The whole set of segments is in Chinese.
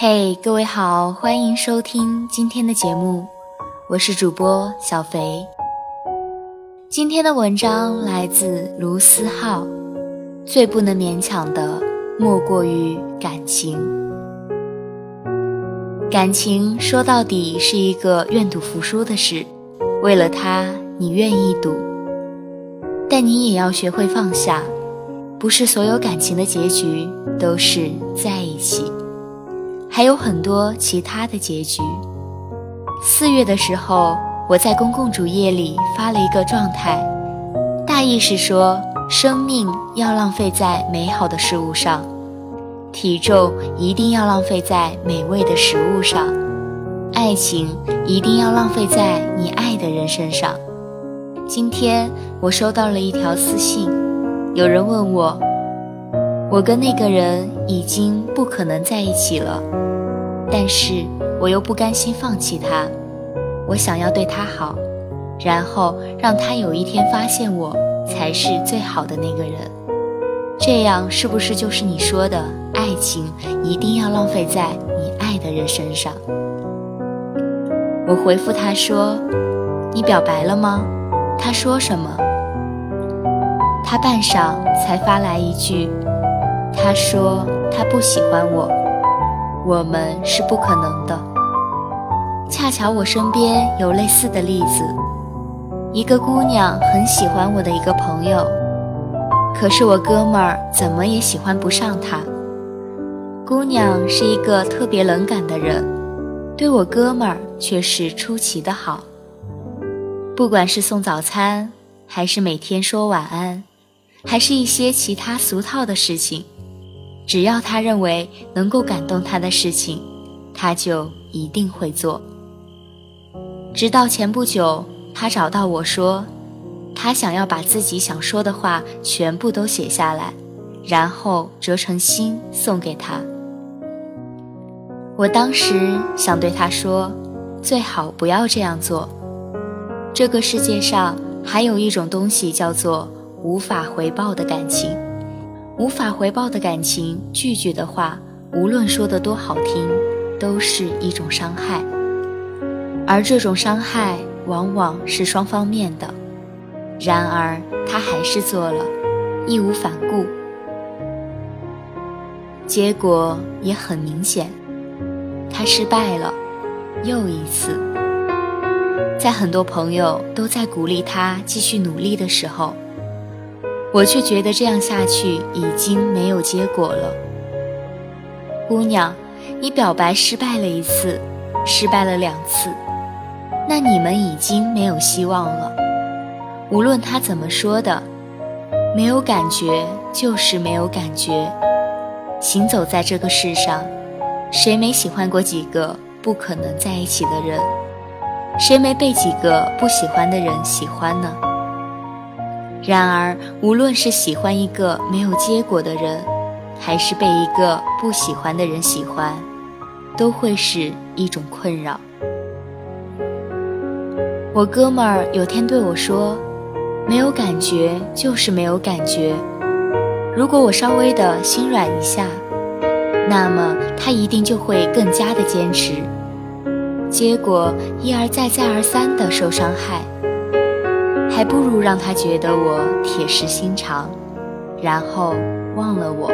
嘿，各位好，欢迎收听今天的节目，我是主播小肥。今天的文章来自卢思浩，最不能勉强的莫过于感情。感情说到底是一个愿赌服输的事，为了他，你愿意赌，但你也要学会放下。不是所有感情的结局都是在一起。还有很多其他的结局。四月的时候，我在公共主页里发了一个状态，大意是说：生命要浪费在美好的事物上，体重一定要浪费在美味的食物上，爱情一定要浪费在你爱的人身上。今天我收到了一条私信，有人问我。我跟那个人已经不可能在一起了，但是我又不甘心放弃他，我想要对他好，然后让他有一天发现我才是最好的那个人。这样是不是就是你说的爱情一定要浪费在你爱的人身上？我回复他说：“你表白了吗？”他说什么？他半晌才发来一句。他说他不喜欢我，我们是不可能的。恰巧我身边有类似的例子，一个姑娘很喜欢我的一个朋友，可是我哥们儿怎么也喜欢不上她。姑娘是一个特别冷感的人，对我哥们儿却是出奇的好。不管是送早餐，还是每天说晚安，还是一些其他俗套的事情。只要他认为能够感动他的事情，他就一定会做。直到前不久，他找到我说，他想要把自己想说的话全部都写下来，然后折成心送给他。我当时想对他说，最好不要这样做。这个世界上还有一种东西叫做无法回报的感情。无法回报的感情，拒绝的话，无论说的多好听，都是一种伤害。而这种伤害往往是双方面的。然而他还是做了，义无反顾。结果也很明显，他失败了，又一次。在很多朋友都在鼓励他继续努力的时候。我却觉得这样下去已经没有结果了。姑娘，你表白失败了一次，失败了两次，那你们已经没有希望了。无论他怎么说的，没有感觉就是没有感觉。行走在这个世上，谁没喜欢过几个不可能在一起的人？谁没被几个不喜欢的人喜欢呢？然而，无论是喜欢一个没有结果的人，还是被一个不喜欢的人喜欢，都会是一种困扰。我哥们儿有天对我说：“没有感觉就是没有感觉。如果我稍微的心软一下，那么他一定就会更加的坚持。结果一而再、再而三的受伤害。”还不如让他觉得我铁石心肠，然后忘了我，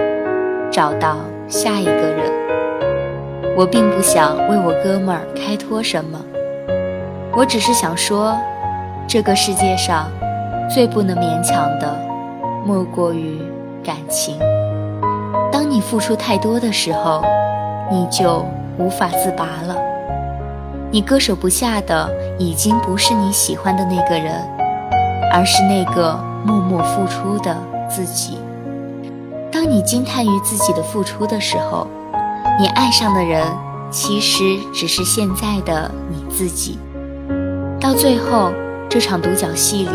找到下一个人。我并不想为我哥们儿开脱什么，我只是想说，这个世界上最不能勉强的，莫过于感情。当你付出太多的时候，你就无法自拔了。你割舍不下的，已经不是你喜欢的那个人。而是那个默默付出的自己。当你惊叹于自己的付出的时候，你爱上的人其实只是现在的你自己。到最后，这场独角戏里，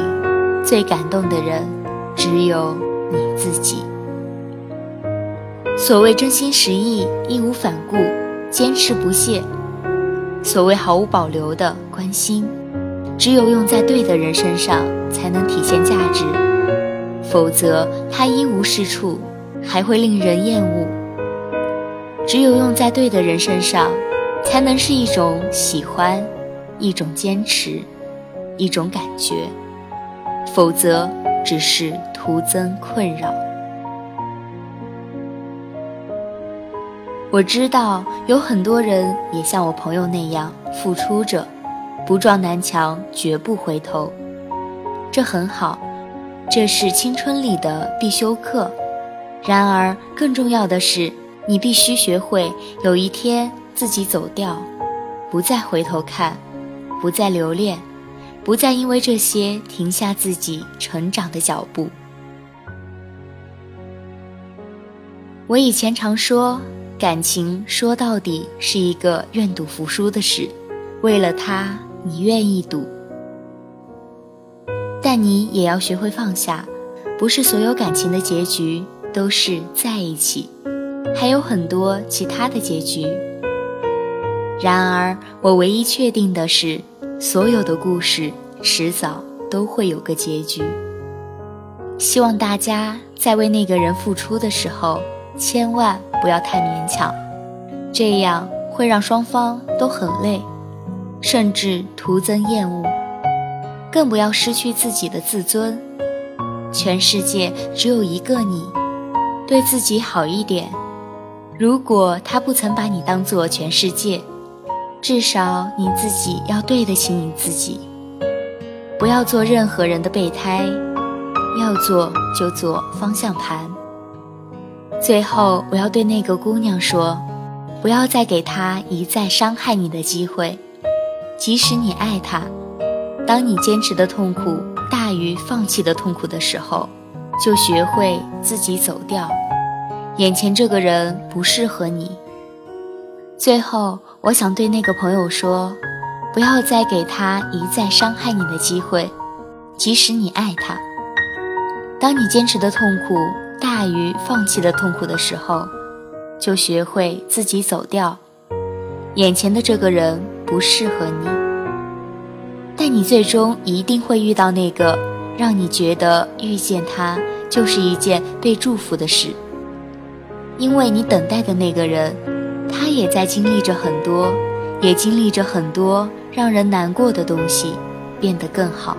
最感动的人只有你自己。所谓真心实意、义无反顾、坚持不懈，所谓毫无保留的关心。只有用在对的人身上，才能体现价值，否则它一无是处，还会令人厌恶。只有用在对的人身上，才能是一种喜欢，一种坚持，一种感觉，否则只是徒增困扰。我知道有很多人也像我朋友那样付出着，不撞南墙绝不回头，这很好，这是青春里的必修课。然而，更重要的是，你必须学会有一天自己走掉，不再回头看，不再留恋，不再因为这些停下自己成长的脚步。我以前常说，感情说到底是一个愿赌服输的事，为了他，你愿意赌，但你也要学会放下，不是所有感情的结局。都是在一起，还有很多其他的结局。然而，我唯一确定的是，所有的故事迟早都会有个结局。希望大家在为那个人付出的时候，千万不要太勉强，这样会让双方都很累，甚至徒增厌恶。更不要失去自己的自尊。全世界只有一个你。对自己好一点。如果他不曾把你当做全世界，至少你自己要对得起你自己。不要做任何人的备胎，要做就做方向盘。最后，我要对那个姑娘说：不要再给他一再伤害你的机会。即使你爱他，当你坚持的痛苦大于放弃的痛苦的时候。就学会自己走掉，眼前这个人不适合你。最后，我想对那个朋友说，不要再给他一再伤害你的机会，即使你爱他。当你坚持的痛苦大于放弃的痛苦的时候，就学会自己走掉，眼前的这个人不适合你，但你最终一定会遇到那个。让你觉得遇见他就是一件被祝福的事，因为你等待的那个人，他也在经历着很多，也经历着很多让人难过的东西，变得更好。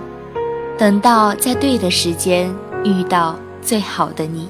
等到在对的时间遇到最好的你。